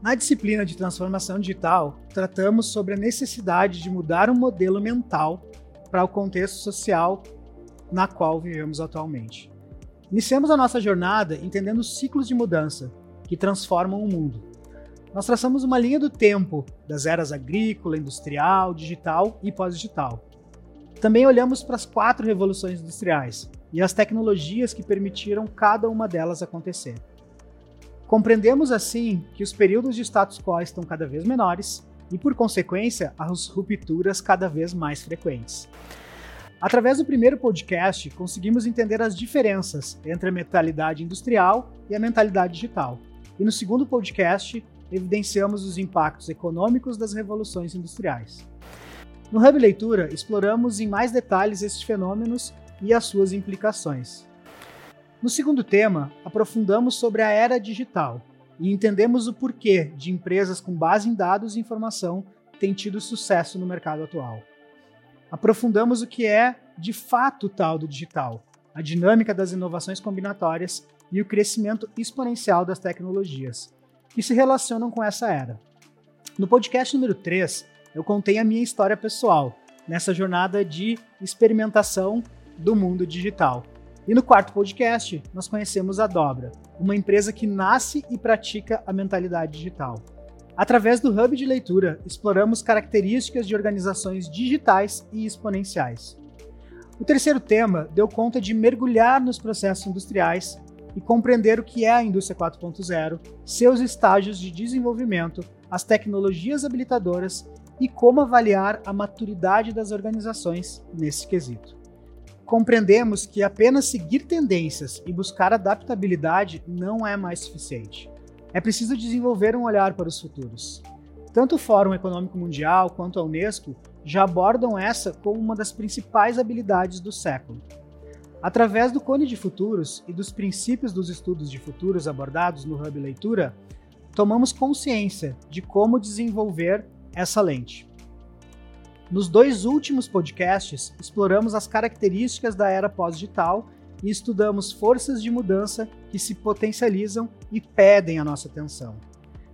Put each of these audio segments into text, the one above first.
Na disciplina de transformação digital, tratamos sobre a necessidade de mudar o modelo mental para o contexto social na qual vivemos atualmente. Iniciamos a nossa jornada entendendo os ciclos de mudança que transformam o mundo. Nós traçamos uma linha do tempo das eras agrícola, industrial, digital e pós-digital. Também olhamos para as quatro revoluções industriais e as tecnologias que permitiram cada uma delas acontecer. Compreendemos assim que os períodos de status quo estão cada vez menores e, por consequência, as rupturas cada vez mais frequentes. Através do primeiro podcast, conseguimos entender as diferenças entre a mentalidade industrial e a mentalidade digital. E no segundo podcast, evidenciamos os impactos econômicos das revoluções industriais. No Hub Leitura, exploramos em mais detalhes esses fenômenos e as suas implicações. No segundo tema, aprofundamos sobre a era digital e entendemos o porquê de empresas com base em dados e informação têm tido sucesso no mercado atual. Aprofundamos o que é, de fato, tal do digital, a dinâmica das inovações combinatórias e o crescimento exponencial das tecnologias, que se relacionam com essa era. No podcast número 3, eu contei a minha história pessoal nessa jornada de experimentação do mundo digital e no quarto podcast, nós conhecemos a Dobra, uma empresa que nasce e pratica a mentalidade digital. Através do Hub de Leitura, exploramos características de organizações digitais e exponenciais. O terceiro tema deu conta de mergulhar nos processos industriais e compreender o que é a indústria 4.0, seus estágios de desenvolvimento, as tecnologias habilitadoras e como avaliar a maturidade das organizações nesse quesito compreendemos que apenas seguir tendências e buscar adaptabilidade não é mais suficiente. É preciso desenvolver um olhar para os futuros. Tanto o Fórum Econômico Mundial quanto a Unesco já abordam essa como uma das principais habilidades do século. Através do Cone de Futuros e dos princípios dos estudos de futuros abordados no Hub Leitura, tomamos consciência de como desenvolver essa lente. Nos dois últimos podcasts, exploramos as características da era pós-digital e estudamos forças de mudança que se potencializam e pedem a nossa atenção.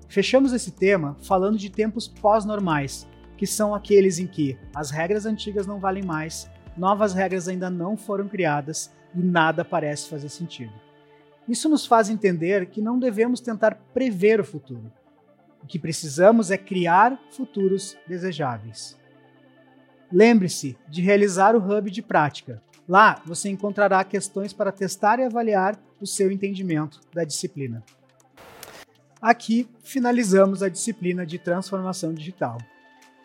Fechamos esse tema falando de tempos pós-normais, que são aqueles em que as regras antigas não valem mais, novas regras ainda não foram criadas e nada parece fazer sentido. Isso nos faz entender que não devemos tentar prever o futuro. O que precisamos é criar futuros desejáveis. Lembre-se de realizar o Hub de prática. Lá você encontrará questões para testar e avaliar o seu entendimento da disciplina. Aqui finalizamos a disciplina de transformação digital.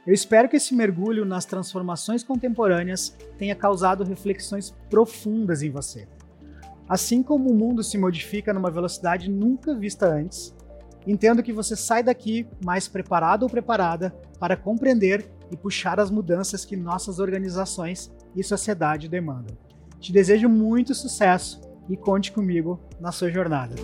Eu espero que esse mergulho nas transformações contemporâneas tenha causado reflexões profundas em você. Assim como o mundo se modifica numa velocidade nunca vista antes, entendo que você sai daqui mais preparado ou preparada para compreender e puxar as mudanças que nossas organizações e sociedade demandam. Te desejo muito sucesso e conte comigo na sua jornada.